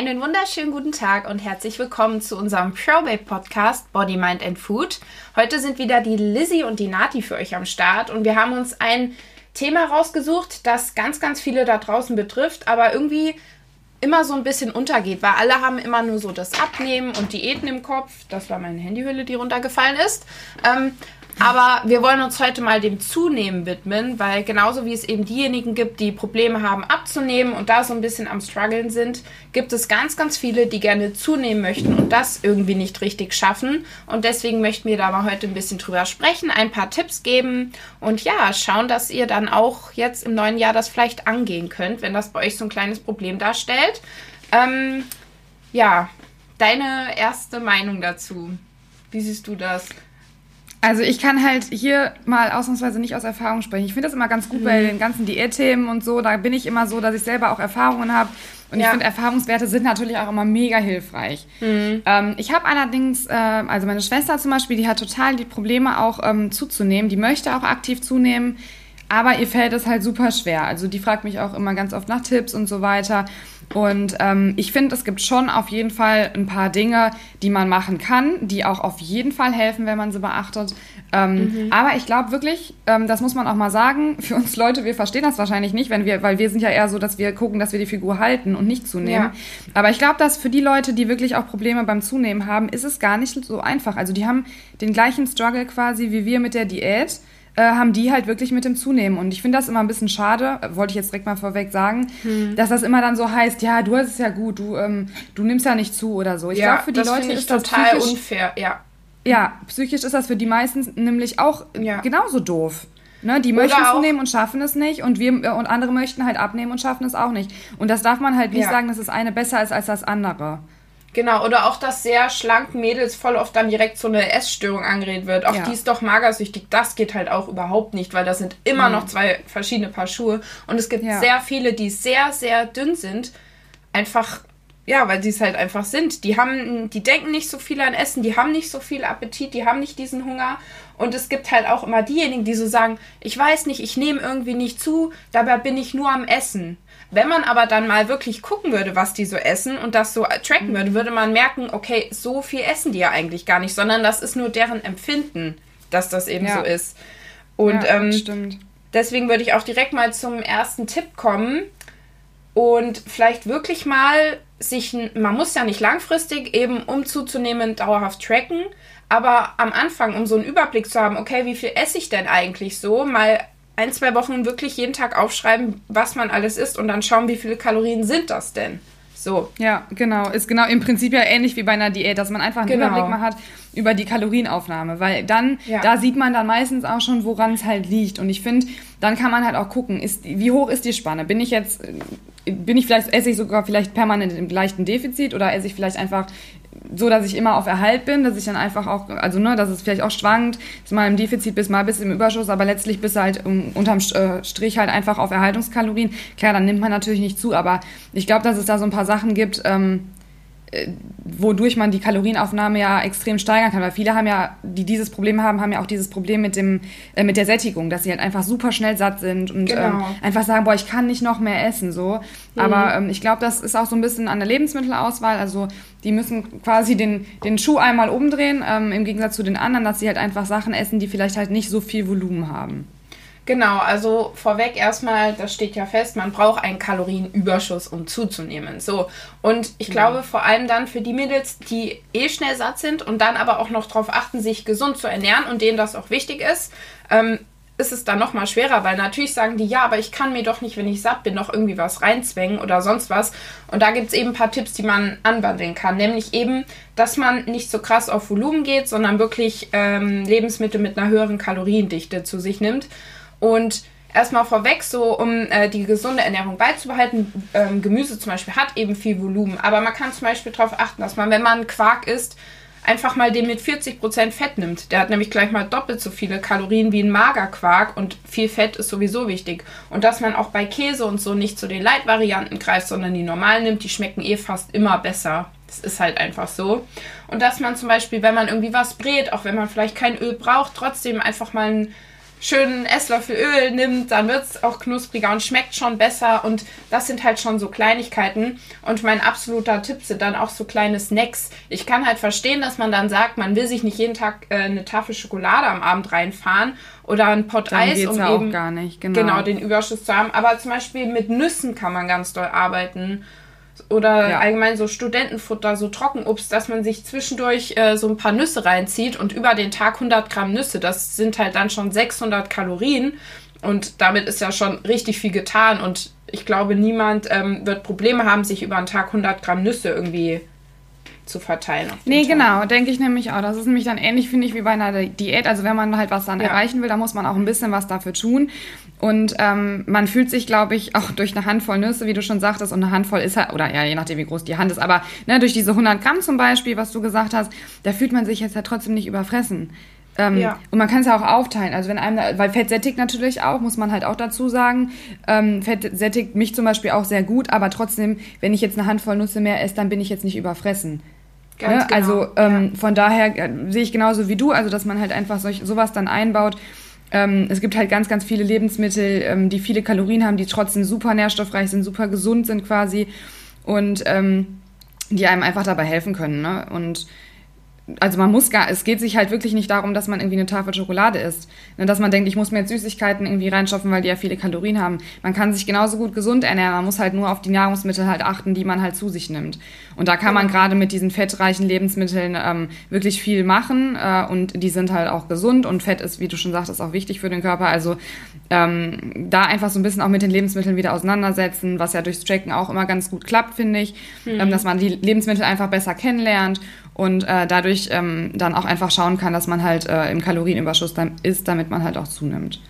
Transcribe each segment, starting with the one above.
Einen wunderschönen guten Tag und herzlich willkommen zu unserem ProBabe Podcast Body, Mind and Food. Heute sind wieder die Lizzie und die Nati für euch am Start und wir haben uns ein Thema rausgesucht, das ganz, ganz viele da draußen betrifft, aber irgendwie immer so ein bisschen untergeht, weil alle haben immer nur so das Abnehmen und Diäten im Kopf. Das war meine Handyhülle, die runtergefallen ist. Ähm, aber wir wollen uns heute mal dem Zunehmen widmen, weil genauso wie es eben diejenigen gibt, die Probleme haben abzunehmen und da so ein bisschen am struggeln sind, gibt es ganz, ganz viele, die gerne zunehmen möchten und das irgendwie nicht richtig schaffen. Und deswegen möchten wir da mal heute ein bisschen drüber sprechen, ein paar Tipps geben und ja, schauen, dass ihr dann auch jetzt im neuen Jahr das vielleicht angehen könnt, wenn das bei euch so ein kleines Problem darstellt. Ähm, ja, deine erste Meinung dazu. Wie siehst du das? Also ich kann halt hier mal ausnahmsweise nicht aus Erfahrung sprechen. Ich finde das immer ganz gut mhm. bei den ganzen Diätthemen und so. Da bin ich immer so, dass ich selber auch Erfahrungen habe. Und ja. ich finde, Erfahrungswerte sind natürlich auch immer mega hilfreich. Mhm. Ähm, ich habe allerdings, äh, also meine Schwester zum Beispiel, die hat total die Probleme auch ähm, zuzunehmen. Die möchte auch aktiv zunehmen. Aber ihr fällt es halt super schwer. Also die fragt mich auch immer ganz oft nach Tipps und so weiter. Und ähm, ich finde, es gibt schon auf jeden Fall ein paar Dinge, die man machen kann, die auch auf jeden Fall helfen, wenn man sie beachtet. Ähm, mhm. Aber ich glaube wirklich, ähm, das muss man auch mal sagen, für uns Leute, wir verstehen das wahrscheinlich nicht, wenn wir, weil wir sind ja eher so, dass wir gucken, dass wir die Figur halten und nicht zunehmen. Ja. Aber ich glaube, dass für die Leute, die wirklich auch Probleme beim Zunehmen haben, ist es gar nicht so einfach. Also die haben den gleichen Struggle quasi wie wir mit der Diät äh, haben die halt wirklich mit dem Zunehmen. Und ich finde das immer ein bisschen schade, wollte ich jetzt direkt mal vorweg sagen, hm. dass das immer dann so heißt, ja, du hast es ja gut, du, ähm, du nimmst ja nicht zu oder so. Ich ja, glaube, für die Leute ist das total unfair, ja. Ja, psychisch ist das für die meisten nämlich auch ja. genauso doof. Ne, die möchten zunehmen und schaffen es nicht und wir und andere möchten halt abnehmen und schaffen es auch nicht. Und das darf man halt nicht ja. sagen, dass das eine besser ist als das andere. Genau, oder auch, dass sehr schlanken Mädels voll oft dann direkt so eine Essstörung angeredet wird. Auch ja. die ist doch magersüchtig. Das geht halt auch überhaupt nicht, weil das sind immer mhm. noch zwei verschiedene Paar Schuhe. Und es gibt ja. sehr viele, die sehr, sehr dünn sind. Einfach, ja, weil sie es halt einfach sind. Die haben, die denken nicht so viel an Essen, die haben nicht so viel Appetit, die haben nicht diesen Hunger. Und es gibt halt auch immer diejenigen, die so sagen, ich weiß nicht, ich nehme irgendwie nicht zu, dabei bin ich nur am Essen. Wenn man aber dann mal wirklich gucken würde, was die so essen und das so tracken würde, würde man merken, okay, so viel essen die ja eigentlich gar nicht, sondern das ist nur deren Empfinden, dass das eben ja. so ist. Und ja, ähm, stimmt. deswegen würde ich auch direkt mal zum ersten Tipp kommen und vielleicht wirklich mal sich, man muss ja nicht langfristig eben um zuzunehmen dauerhaft tracken, aber am Anfang, um so einen Überblick zu haben, okay, wie viel esse ich denn eigentlich so, mal ein, zwei Wochen wirklich jeden Tag aufschreiben, was man alles isst und dann schauen, wie viele Kalorien sind das denn. So. Ja, genau. Ist genau im Prinzip ja ähnlich wie bei einer Diät, dass man einfach einen genau. Überblick mal hat über die Kalorienaufnahme, weil dann, ja. da sieht man dann meistens auch schon, woran es halt liegt. Und ich finde, dann kann man halt auch gucken, ist, wie hoch ist die Spanne? Bin ich jetzt, bin ich vielleicht, esse ich sogar vielleicht permanent im leichten Defizit oder esse ich vielleicht einfach so, dass ich immer auf Erhalt bin, dass ich dann einfach auch, also ne, dass es vielleicht auch schwankt, dass mal im Defizit bist, mal bis im Überschuss, aber letztlich bist du halt um, unterm äh, Strich halt einfach auf Erhaltungskalorien. Klar, dann nimmt man natürlich nicht zu, aber ich glaube, dass es da so ein paar Sachen gibt, ähm, äh, wodurch man die Kalorienaufnahme ja extrem steigern kann. Weil viele haben ja, die dieses Problem haben, haben ja auch dieses Problem mit dem, äh, mit der Sättigung, dass sie halt einfach super schnell satt sind und genau. ähm, einfach sagen, boah, ich kann nicht noch mehr essen, so. Mhm. Aber ähm, ich glaube, das ist auch so ein bisschen an der Lebensmittelauswahl. Also die müssen quasi den, den Schuh einmal umdrehen, ähm, im Gegensatz zu den anderen, dass sie halt einfach Sachen essen, die vielleicht halt nicht so viel Volumen haben. Genau, also vorweg erstmal, das steht ja fest, man braucht einen Kalorienüberschuss, um zuzunehmen. So. Und ich genau. glaube vor allem dann für die Mädels, die eh schnell satt sind und dann aber auch noch darauf achten, sich gesund zu ernähren und denen das auch wichtig ist, ähm, ist es dann nochmal schwerer, weil natürlich sagen die, ja, aber ich kann mir doch nicht, wenn ich satt bin, noch irgendwie was reinzwängen oder sonst was. Und da gibt es eben ein paar Tipps, die man anwandeln kann. Nämlich eben, dass man nicht so krass auf Volumen geht, sondern wirklich ähm, Lebensmittel mit einer höheren Kaloriendichte zu sich nimmt. Und erstmal vorweg, so um äh, die gesunde Ernährung beizubehalten, ähm, Gemüse zum Beispiel hat eben viel Volumen, aber man kann zum Beispiel darauf achten, dass man, wenn man Quark isst, einfach mal den mit 40% Fett nimmt. Der hat nämlich gleich mal doppelt so viele Kalorien wie ein Magerquark und viel Fett ist sowieso wichtig. Und dass man auch bei Käse und so nicht zu den Leitvarianten greift, sondern die normalen nimmt, die schmecken eh fast immer besser. Das ist halt einfach so. Und dass man zum Beispiel, wenn man irgendwie was brät, auch wenn man vielleicht kein Öl braucht, trotzdem einfach mal ein schönen Esslöffel Öl nimmt, dann wird es auch knuspriger und schmeckt schon besser. Und das sind halt schon so Kleinigkeiten. Und mein absoluter Tipp sind dann auch so kleine Snacks. Ich kann halt verstehen, dass man dann sagt, man will sich nicht jeden Tag äh, eine Tafel Schokolade am Abend reinfahren oder ein Pot dann Eis, um ja eben gar nicht, genau. genau den Überschuss zu haben. Aber zum Beispiel mit Nüssen kann man ganz doll arbeiten oder ja. allgemein so Studentenfutter, so Trockenobst, dass man sich zwischendurch äh, so ein paar Nüsse reinzieht und über den Tag 100 Gramm Nüsse, das sind halt dann schon 600 Kalorien und damit ist ja schon richtig viel getan und ich glaube, niemand ähm, wird Probleme haben, sich über einen Tag 100 Gramm Nüsse irgendwie zu verteilen. Nee, Tag. genau, denke ich nämlich auch. Das ist nämlich dann ähnlich, finde ich, wie bei einer Diät. Also wenn man halt was dann ja. erreichen will, da muss man auch ein bisschen was dafür tun. Und ähm, man fühlt sich, glaube ich, auch durch eine Handvoll Nüsse, wie du schon sagtest, und eine Handvoll ist halt, oder ja, je nachdem, wie groß die Hand ist, aber ne, durch diese 100 Gramm zum Beispiel, was du gesagt hast, da fühlt man sich jetzt ja trotzdem nicht überfressen. Ähm, ja. Und man kann es ja auch aufteilen. Also wenn einem, weil Fett sättigt natürlich auch, muss man halt auch dazu sagen. Ähm, Fett sättigt mich zum Beispiel auch sehr gut, aber trotzdem, wenn ich jetzt eine Handvoll Nüsse mehr esse, dann bin ich jetzt nicht überfressen. Ganz ne? genau. Also ähm, ja. von daher äh, sehe ich genauso wie du, also dass man halt einfach solch, sowas dann einbaut. Ähm, es gibt halt ganz, ganz viele Lebensmittel, ähm, die viele Kalorien haben, die trotzdem super nährstoffreich sind, super gesund sind quasi und ähm, die einem einfach dabei helfen können. Ne? Und also man muss gar, es geht sich halt wirklich nicht darum, dass man irgendwie eine Tafel Schokolade isst. Ne, dass man denkt, ich muss mir jetzt Süßigkeiten irgendwie reinschaffen, weil die ja viele Kalorien haben. Man kann sich genauso gut gesund ernähren, man muss halt nur auf die Nahrungsmittel halt achten, die man halt zu sich nimmt. Und da kann man gerade mit diesen fettreichen Lebensmitteln ähm, wirklich viel machen äh, und die sind halt auch gesund und Fett ist, wie du schon sagtest, auch wichtig für den Körper. Also ähm, da einfach so ein bisschen auch mit den Lebensmitteln wieder auseinandersetzen, was ja durchs Tracken auch immer ganz gut klappt, finde ich, mhm. ähm, dass man die Lebensmittel einfach besser kennenlernt und äh, dadurch ähm, dann auch einfach schauen kann, dass man halt äh, im Kalorienüberschuss dann ist, damit man halt auch zunimmt.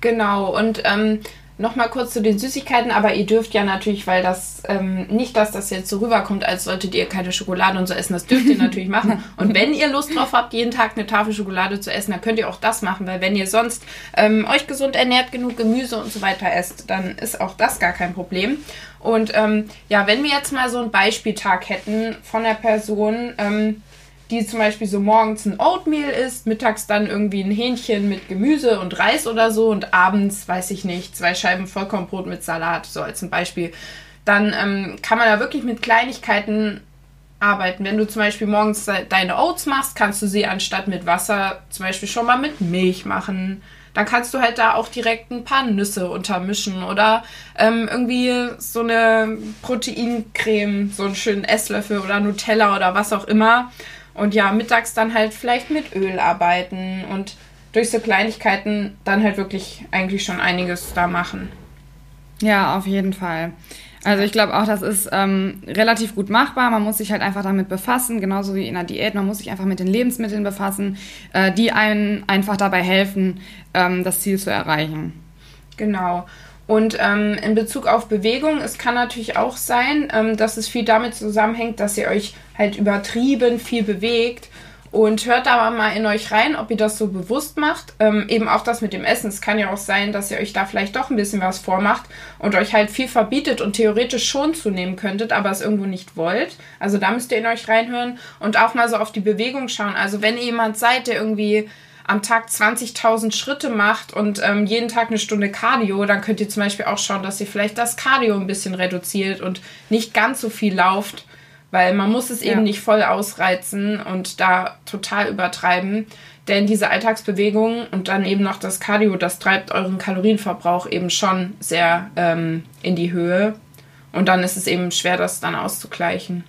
Genau, und ähm, Nochmal kurz zu den Süßigkeiten, aber ihr dürft ja natürlich, weil das ähm, nicht, dass das jetzt so rüberkommt, als solltet ihr keine Schokolade und so essen, das dürft ihr natürlich machen. Und wenn ihr Lust drauf habt, jeden Tag eine Tafel Schokolade zu essen, dann könnt ihr auch das machen, weil wenn ihr sonst ähm, euch gesund ernährt, genug Gemüse und so weiter esst, dann ist auch das gar kein Problem. Und ähm, ja, wenn wir jetzt mal so einen Beispieltag hätten von der Person, ähm, die zum Beispiel so morgens ein Oatmeal isst, mittags dann irgendwie ein Hähnchen mit Gemüse und Reis oder so und abends, weiß ich nicht, zwei Scheiben Vollkornbrot mit Salat, so als ein Beispiel, dann ähm, kann man da wirklich mit Kleinigkeiten arbeiten. Wenn du zum Beispiel morgens deine Oats machst, kannst du sie anstatt mit Wasser zum Beispiel schon mal mit Milch machen. Dann kannst du halt da auch direkt ein paar Nüsse untermischen oder ähm, irgendwie so eine Proteincreme, so einen schönen Esslöffel oder Nutella oder was auch immer. Und ja, mittags dann halt vielleicht mit Öl arbeiten und durch so Kleinigkeiten dann halt wirklich eigentlich schon einiges da machen. Ja, auf jeden Fall. Also ich glaube auch, das ist ähm, relativ gut machbar. Man muss sich halt einfach damit befassen, genauso wie in der Diät. Man muss sich einfach mit den Lebensmitteln befassen, äh, die einem einfach dabei helfen, ähm, das Ziel zu erreichen. Genau. Und ähm, in Bezug auf Bewegung, es kann natürlich auch sein, ähm, dass es viel damit zusammenhängt, dass ihr euch halt übertrieben viel bewegt. Und hört da mal in euch rein, ob ihr das so bewusst macht. Ähm, eben auch das mit dem Essen. Es kann ja auch sein, dass ihr euch da vielleicht doch ein bisschen was vormacht und euch halt viel verbietet und theoretisch schon zunehmen könntet, aber es irgendwo nicht wollt. Also da müsst ihr in euch reinhören und auch mal so auf die Bewegung schauen. Also wenn ihr jemand seid, der irgendwie am Tag 20.000 Schritte macht und ähm, jeden Tag eine Stunde Cardio, dann könnt ihr zum Beispiel auch schauen, dass ihr vielleicht das Cardio ein bisschen reduziert und nicht ganz so viel lauft, weil man muss es ja. eben nicht voll ausreizen und da total übertreiben. Denn diese Alltagsbewegung und dann eben noch das Cardio, das treibt euren Kalorienverbrauch eben schon sehr ähm, in die Höhe. Und dann ist es eben schwer, das dann auszugleichen.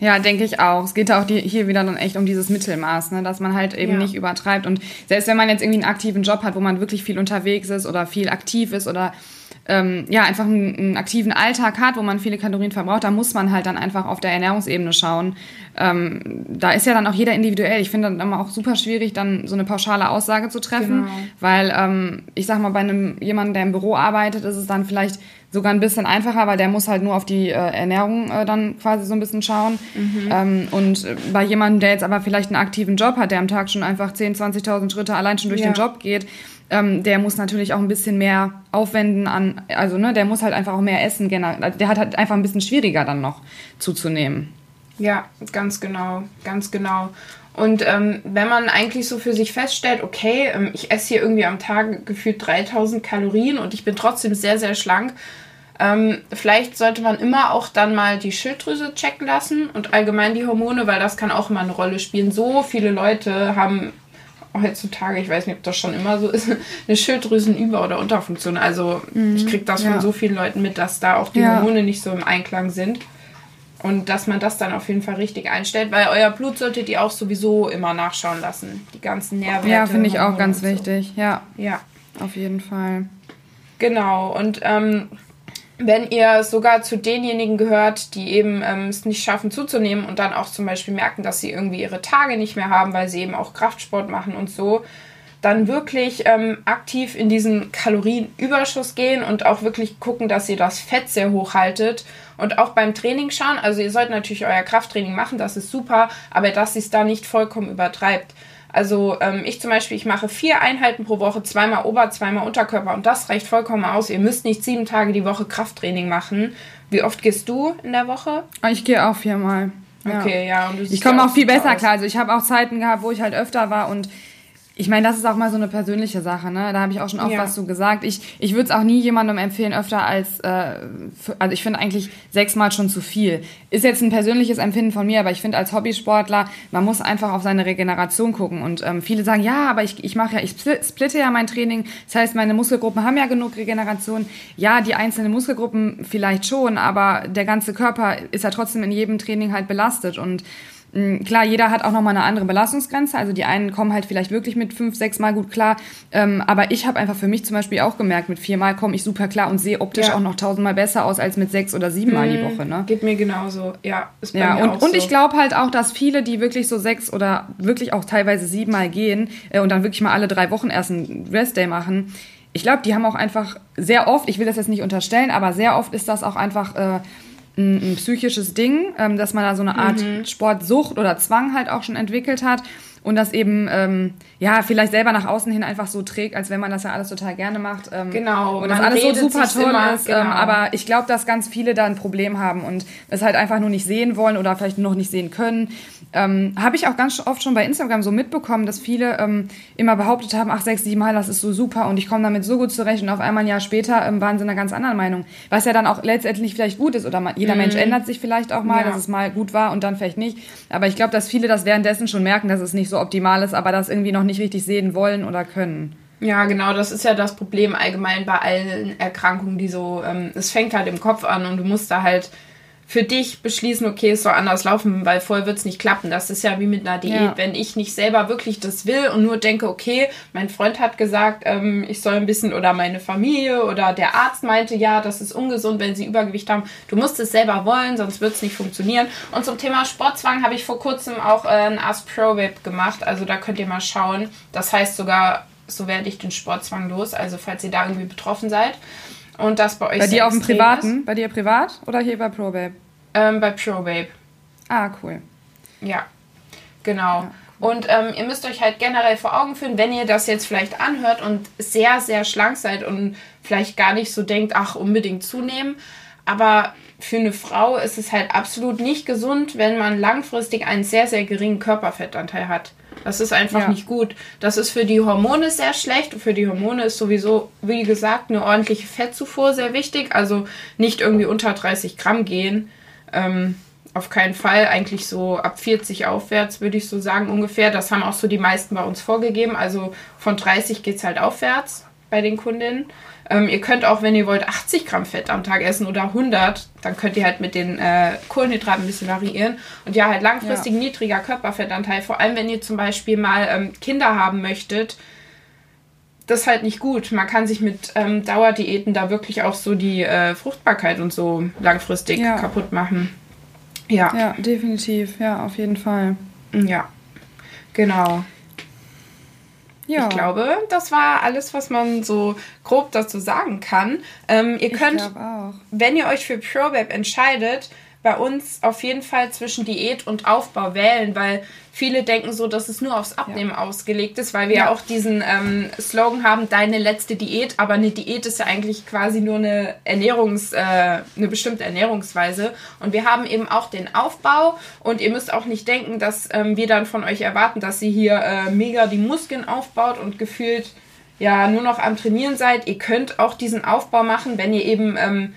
Ja, denke ich auch. Es geht auch die, hier wieder dann echt um dieses Mittelmaß, ne? dass man halt eben ja. nicht übertreibt. Und selbst wenn man jetzt irgendwie einen aktiven Job hat, wo man wirklich viel unterwegs ist oder viel aktiv ist oder ähm, ja, einfach einen, einen, aktiven Alltag hat, wo man viele Kalorien verbraucht, da muss man halt dann einfach auf der Ernährungsebene schauen. Ähm, da ist ja dann auch jeder individuell. Ich finde dann immer auch super schwierig, dann so eine pauschale Aussage zu treffen, genau. weil ähm, ich sag mal, bei einem jemanden, der im Büro arbeitet, ist es dann vielleicht sogar ein bisschen einfacher, weil der muss halt nur auf die äh, Ernährung äh, dann quasi so ein bisschen schauen. Mhm. Ähm, und bei jemandem, der jetzt aber vielleicht einen aktiven Job hat, der am Tag schon einfach 10.000, 20.000 Schritte allein schon durch ja. den Job geht, ähm, der muss natürlich auch ein bisschen mehr aufwenden an, also ne, der muss halt einfach auch mehr essen. Der hat halt einfach ein bisschen schwieriger dann noch zuzunehmen. Ja, ganz genau, ganz genau. Und ähm, wenn man eigentlich so für sich feststellt, okay, ähm, ich esse hier irgendwie am Tag gefühlt 3000 Kalorien und ich bin trotzdem sehr, sehr schlank, ähm, vielleicht sollte man immer auch dann mal die Schilddrüse checken lassen und allgemein die Hormone, weil das kann auch immer eine Rolle spielen. So viele Leute haben heutzutage, ich weiß nicht, ob das schon immer so ist, eine Schilddrüsenüber- oder Unterfunktion. Also mhm, ich kriege das ja. von so vielen Leuten mit, dass da auch die ja. Hormone nicht so im Einklang sind. Und dass man das dann auf jeden Fall richtig einstellt, weil euer Blut solltet ihr auch sowieso immer nachschauen lassen. Die ganzen Nährwerte. Ja, finde ich auch ganz wichtig. So. Ja. Ja. Auf jeden Fall. Genau. Und ähm, wenn ihr sogar zu denjenigen gehört, die eben ähm, es nicht schaffen zuzunehmen und dann auch zum Beispiel merken, dass sie irgendwie ihre Tage nicht mehr haben, weil sie eben auch Kraftsport machen und so, dann wirklich ähm, aktiv in diesen Kalorienüberschuss gehen und auch wirklich gucken, dass ihr das Fett sehr hoch haltet und auch beim Training schauen. Also ihr sollt natürlich euer Krafttraining machen, das ist super, aber dass ihr es da nicht vollkommen übertreibt. Also ähm, ich zum Beispiel, ich mache vier Einheiten pro Woche, zweimal Ober-, zweimal Unterkörper und das reicht vollkommen aus. Ihr müsst nicht sieben Tage die Woche Krafttraining machen. Wie oft gehst du in der Woche? Ich gehe auch viermal. Okay, ja. ja ich komme auch viel besser aus. klar. Also ich habe auch Zeiten gehabt, wo ich halt öfter war und ich meine, das ist auch mal so eine persönliche Sache, ne? Da habe ich auch schon oft ja. was zu gesagt. Ich, ich würde es auch nie jemandem empfehlen, öfter als, äh, für, also ich finde eigentlich sechsmal schon zu viel. Ist jetzt ein persönliches Empfinden von mir, aber ich finde als Hobbysportler, man muss einfach auf seine Regeneration gucken. Und ähm, viele sagen, ja, aber ich, ich mache ja, ich splitte ja mein Training. Das heißt, meine Muskelgruppen haben ja genug Regeneration. Ja, die einzelnen Muskelgruppen vielleicht schon, aber der ganze Körper ist ja trotzdem in jedem Training halt belastet. Und klar, jeder hat auch nochmal eine andere Belastungsgrenze. Also die einen kommen halt vielleicht wirklich mit fünf, sechs Mal gut klar. Ähm, aber ich habe einfach für mich zum Beispiel auch gemerkt, mit vier Mal komme ich super klar und sehe optisch ja. auch noch tausendmal besser aus als mit sechs oder sieben Mal die mhm. Woche. Ne? Geht mir genauso. Ja, ist bei ja, mir und, auch und so. ich glaube halt auch, dass viele, die wirklich so sechs oder wirklich auch teilweise sieben Mal gehen äh, und dann wirklich mal alle drei Wochen erst einen Restday machen, ich glaube, die haben auch einfach sehr oft, ich will das jetzt nicht unterstellen, aber sehr oft ist das auch einfach. Äh, ein, ein psychisches Ding, ähm, dass man da so eine Art mhm. Sportsucht oder Zwang halt auch schon entwickelt hat und das eben ähm, ja vielleicht selber nach außen hin einfach so trägt, als wenn man das ja alles total gerne macht. Ähm, genau. Und das alles so super toll immer, ist. Ähm, genau. Ähm, aber ich glaube, dass ganz viele da ein Problem haben und es halt einfach nur nicht sehen wollen oder vielleicht noch nicht sehen können. Ähm, Habe ich auch ganz oft schon bei Instagram so mitbekommen, dass viele ähm, immer behauptet haben, ach sechs, sieben Mal, das ist so super und ich komme damit so gut zurecht und auf einmal ein Jahr später ähm, waren sie einer ganz anderen Meinung. Was ja dann auch letztendlich vielleicht gut ist oder man, jeder mhm. Mensch ändert sich vielleicht auch mal, ja. dass es mal gut war und dann vielleicht nicht. Aber ich glaube, dass viele das währenddessen schon merken, dass es nicht so optimal ist, aber das irgendwie noch nicht richtig sehen wollen oder können. Ja, genau, das ist ja das Problem allgemein bei allen Erkrankungen, die so, ähm, es fängt halt im Kopf an und du musst da halt für dich beschließen, okay, es soll anders laufen, weil vorher wird es nicht klappen. Das ist ja wie mit einer Diät. Ja. Wenn ich nicht selber wirklich das will und nur denke, okay, mein Freund hat gesagt, ähm, ich soll ein bisschen oder meine Familie oder der Arzt meinte, ja, das ist ungesund, wenn sie Übergewicht haben. Du musst es selber wollen, sonst wird es nicht funktionieren. Und zum Thema Sportzwang habe ich vor kurzem auch äh, ein Ask Pro Web gemacht. Also da könnt ihr mal schauen. Das heißt sogar, so werde ich den Sportzwang los. Also falls ihr da irgendwie betroffen seid. Und das bei euch Bei dir auf dem privaten? Ist. Bei dir privat oder hier bei ProBabe? Ähm, bei ProBabe. Ah, cool. Ja, genau. Ja. Und ähm, ihr müsst euch halt generell vor Augen führen, wenn ihr das jetzt vielleicht anhört und sehr, sehr schlank seid und vielleicht gar nicht so denkt, ach, unbedingt zunehmen. Aber für eine Frau ist es halt absolut nicht gesund, wenn man langfristig einen sehr, sehr geringen Körperfettanteil hat. Das ist einfach ja. nicht gut. Das ist für die Hormone sehr schlecht. Für die Hormone ist sowieso, wie gesagt, eine ordentliche Fettzufuhr sehr wichtig. Also nicht irgendwie unter 30 Gramm gehen. Ähm, auf keinen Fall. Eigentlich so ab 40 aufwärts, würde ich so sagen, ungefähr. Das haben auch so die meisten bei uns vorgegeben. Also von 30 geht es halt aufwärts bei den Kundinnen. Ähm, ihr könnt auch, wenn ihr wollt, 80 Gramm Fett am Tag essen oder 100. Dann könnt ihr halt mit den äh, Kohlenhydraten ein bisschen variieren. Und ja, halt langfristig ja. niedriger Körperfettanteil. Vor allem, wenn ihr zum Beispiel mal ähm, Kinder haben möchtet. Das ist halt nicht gut. Man kann sich mit ähm, Dauerdiäten da wirklich auch so die äh, Fruchtbarkeit und so langfristig ja. kaputt machen. Ja. Ja, definitiv. Ja, auf jeden Fall. Ja, genau. Ja. Ich glaube, das war alles, was man so grob dazu sagen kann. Ähm, ihr könnt, wenn ihr euch für ProWeb entscheidet, bei uns auf jeden Fall zwischen Diät und Aufbau wählen, weil viele denken so, dass es nur aufs Abnehmen ja. ausgelegt ist, weil wir ja, auch diesen ähm, Slogan haben, deine letzte Diät, aber eine Diät ist ja eigentlich quasi nur eine Ernährungs, äh, eine bestimmte Ernährungsweise. Und wir haben eben auch den Aufbau und ihr müsst auch nicht denken, dass ähm, wir dann von euch erwarten, dass ihr hier äh, mega die Muskeln aufbaut und gefühlt ja nur noch am Trainieren seid. Ihr könnt auch diesen Aufbau machen, wenn ihr eben ähm,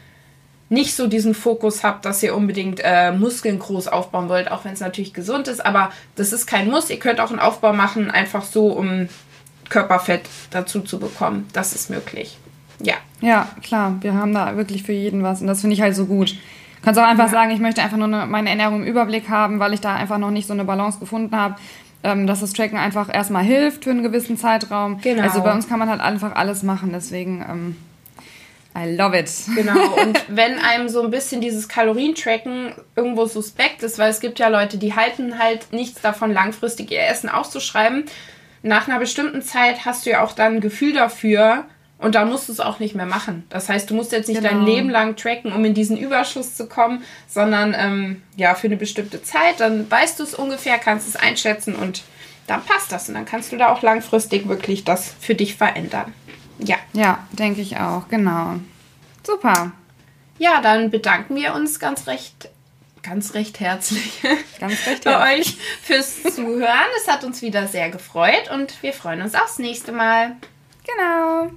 nicht so diesen Fokus habt, dass ihr unbedingt äh, Muskeln groß aufbauen wollt, auch wenn es natürlich gesund ist, aber das ist kein Muss. Ihr könnt auch einen Aufbau machen, einfach so, um Körperfett dazu zu bekommen. Das ist möglich. Ja. Ja, klar. Wir haben da wirklich für jeden was und das finde ich halt so gut. Du kannst auch einfach ja. sagen, ich möchte einfach nur eine, meine Ernährung im Überblick haben, weil ich da einfach noch nicht so eine Balance gefunden habe, ähm, dass das Tracken einfach erstmal hilft für einen gewissen Zeitraum. Genau. Also bei uns kann man halt einfach alles machen, deswegen. Ähm, I love it. Genau, und wenn einem so ein bisschen dieses Kalorientracken irgendwo suspekt ist, weil es gibt ja Leute, die halten halt nichts davon, langfristig ihr Essen auszuschreiben, nach einer bestimmten Zeit hast du ja auch dann ein Gefühl dafür und dann musst du es auch nicht mehr machen. Das heißt, du musst jetzt nicht genau. dein Leben lang tracken, um in diesen Überschuss zu kommen, sondern ähm, ja, für eine bestimmte Zeit, dann weißt du es ungefähr, kannst es einschätzen und dann passt das und dann kannst du da auch langfristig wirklich das für dich verändern. Ja. Ja, denke ich auch, genau. Super. Ja, dann bedanken wir uns ganz recht, ganz recht herzlich, ganz recht bei euch fürs Zuhören. Es hat uns wieder sehr gefreut und wir freuen uns aufs nächste Mal. Genau.